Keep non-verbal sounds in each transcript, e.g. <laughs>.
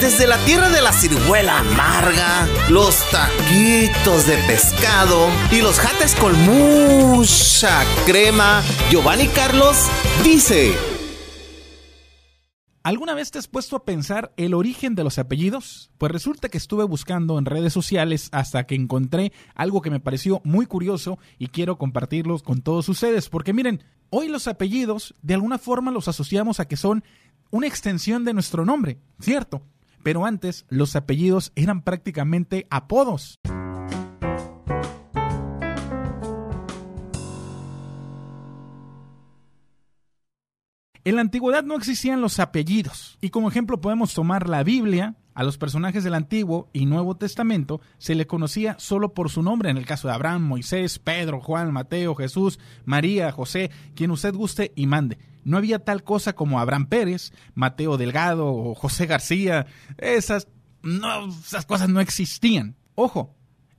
Desde la tierra de la ciruela amarga, los taquitos de pescado y los jates con mucha crema, Giovanni Carlos dice... ¿Alguna vez te has puesto a pensar el origen de los apellidos? Pues resulta que estuve buscando en redes sociales hasta que encontré algo que me pareció muy curioso y quiero compartirlos con todos ustedes, porque miren, hoy los apellidos de alguna forma los asociamos a que son una extensión de nuestro nombre, ¿cierto? Pero antes los apellidos eran prácticamente apodos. En la antigüedad no existían los apellidos, y como ejemplo podemos tomar la Biblia. A los personajes del Antiguo y Nuevo Testamento se le conocía solo por su nombre, en el caso de Abraham, Moisés, Pedro, Juan, Mateo, Jesús, María, José, quien usted guste y mande. No había tal cosa como Abraham Pérez, Mateo Delgado o José García. Esas, no, esas cosas no existían. Ojo,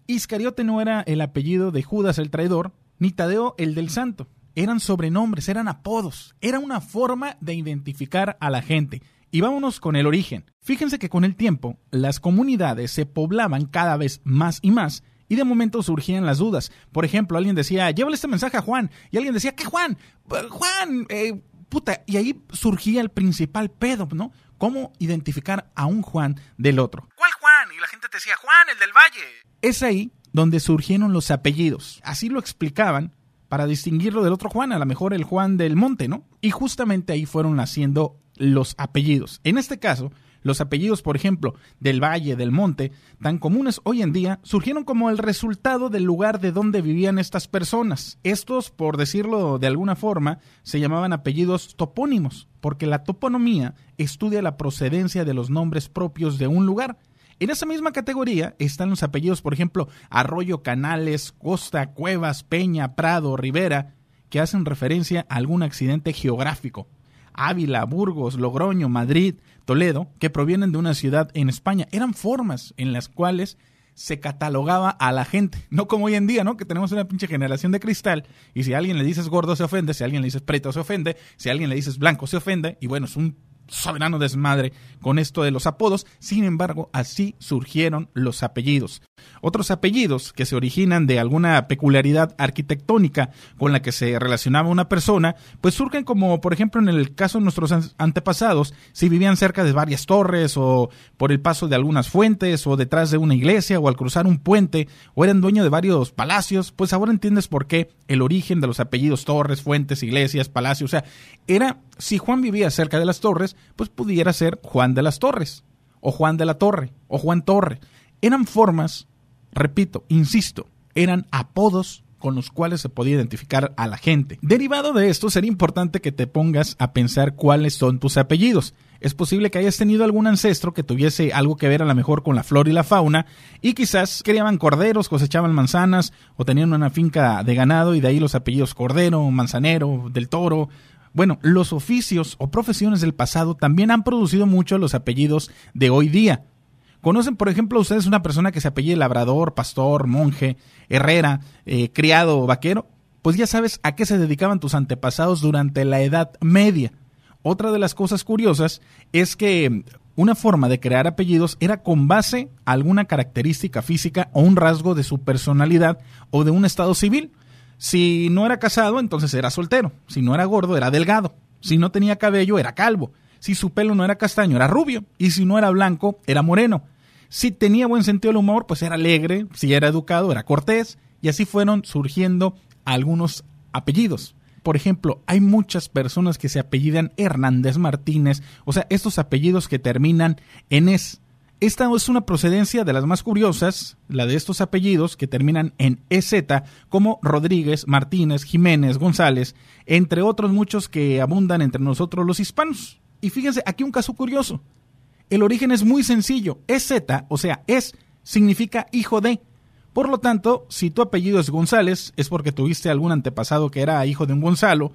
Iscariote no era el apellido de Judas el traidor, ni Tadeo el del santo eran sobrenombres, eran apodos, era una forma de identificar a la gente. Y vámonos con el origen. Fíjense que con el tiempo las comunidades se poblaban cada vez más y más y de momento surgían las dudas. Por ejemplo, alguien decía, llévale este mensaje a Juan. Y alguien decía, ¿qué Juan? Juan, eh, puta. Y ahí surgía el principal pedo, ¿no? ¿Cómo identificar a un Juan del otro? ¿Cuál Juan? Y la gente te decía, Juan, el del Valle. Es ahí donde surgieron los apellidos. Así lo explicaban para distinguirlo del otro Juan, a lo mejor el Juan del Monte, ¿no? Y justamente ahí fueron naciendo los apellidos. En este caso, los apellidos, por ejemplo, del Valle, del Monte, tan comunes hoy en día, surgieron como el resultado del lugar de donde vivían estas personas. Estos, por decirlo de alguna forma, se llamaban apellidos topónimos, porque la toponomía estudia la procedencia de los nombres propios de un lugar en esa misma categoría están los apellidos, por ejemplo, Arroyo, Canales, Costa, Cuevas, Peña, Prado, Rivera, que hacen referencia a algún accidente geográfico. Ávila, Burgos, Logroño, Madrid, Toledo, que provienen de una ciudad en España. Eran formas en las cuales se catalogaba a la gente. <laughs> No como hoy en día, ¿no? Que tenemos una pinche generación de cristal y si a alguien le dices gordo se ofende, si a alguien le dices preto se ofende, si a alguien le dices blanco se ofende y bueno, es un soberano desmadre con esto de los apodos, sin embargo, así surgieron los apellidos. Otros apellidos que se originan de alguna peculiaridad arquitectónica con la que se relacionaba una persona, pues surgen como, por ejemplo, en el caso de nuestros antepasados, si vivían cerca de varias torres o por el paso de algunas fuentes o detrás de una iglesia o al cruzar un puente o eran dueños de varios palacios, pues ahora entiendes por qué el origen de los apellidos torres, fuentes, iglesias, palacios, o sea, era si Juan vivía cerca de las torres, pues pudiera ser Juan de las Torres, o Juan de la Torre, o Juan Torre. Eran formas, repito, insisto, eran apodos con los cuales se podía identificar a la gente. Derivado de esto, sería importante que te pongas a pensar cuáles son tus apellidos. Es posible que hayas tenido algún ancestro que tuviese algo que ver a lo mejor con la flora y la fauna y quizás criaban corderos, cosechaban manzanas o tenían una finca de ganado y de ahí los apellidos Cordero, Manzanero, del Toro, bueno, los oficios o profesiones del pasado también han producido mucho los apellidos de hoy día. ¿Conocen, por ejemplo, ustedes una persona que se apellide labrador, pastor, monje, herrera, eh, criado o vaquero? Pues ya sabes a qué se dedicaban tus antepasados durante la Edad Media. Otra de las cosas curiosas es que una forma de crear apellidos era con base a alguna característica física o un rasgo de su personalidad o de un estado civil. Si no era casado, entonces era soltero. Si no era gordo, era delgado. Si no tenía cabello, era calvo. Si su pelo no era castaño, era rubio. Y si no era blanco, era moreno. Si tenía buen sentido del humor, pues era alegre. Si era educado, era cortés. Y así fueron surgiendo algunos apellidos. Por ejemplo, hay muchas personas que se apellidan Hernández Martínez, o sea, estos apellidos que terminan en es. Esta es una procedencia de las más curiosas, la de estos apellidos que terminan en EZ, como Rodríguez, Martínez, Jiménez, González, entre otros muchos que abundan entre nosotros los hispanos. Y fíjense, aquí un caso curioso. El origen es muy sencillo. EZ, o sea, es, significa hijo de. Por lo tanto, si tu apellido es González, es porque tuviste algún antepasado que era hijo de un Gonzalo,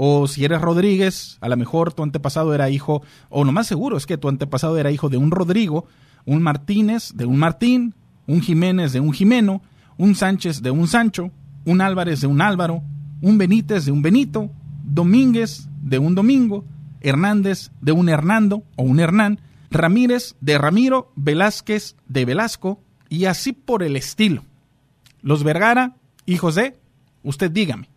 o si eres Rodríguez, a lo mejor tu antepasado era hijo, o lo más seguro es que tu antepasado era hijo de un Rodrigo, un Martínez de un Martín, un Jiménez de un Jimeno, un Sánchez de un Sancho, un Álvarez de un Álvaro, un Benítez de un Benito, Domínguez de un Domingo, Hernández de un Hernando o un Hernán, Ramírez de Ramiro, Velázquez de Velasco y así por el estilo. Los Vergara, hijos de, usted dígame.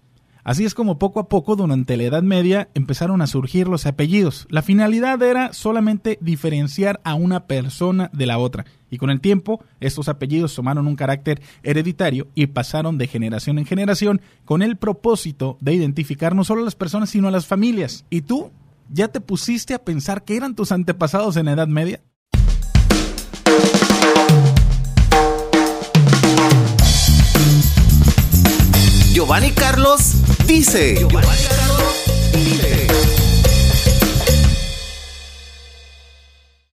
Así es como poco a poco durante la Edad Media empezaron a surgir los apellidos. La finalidad era solamente diferenciar a una persona de la otra. Y con el tiempo, estos apellidos tomaron un carácter hereditario y pasaron de generación en generación con el propósito de identificar no solo a las personas, sino a las familias. ¿Y tú? ¿Ya te pusiste a pensar que eran tus antepasados en la Edad Media? Giovanni Carlos dice.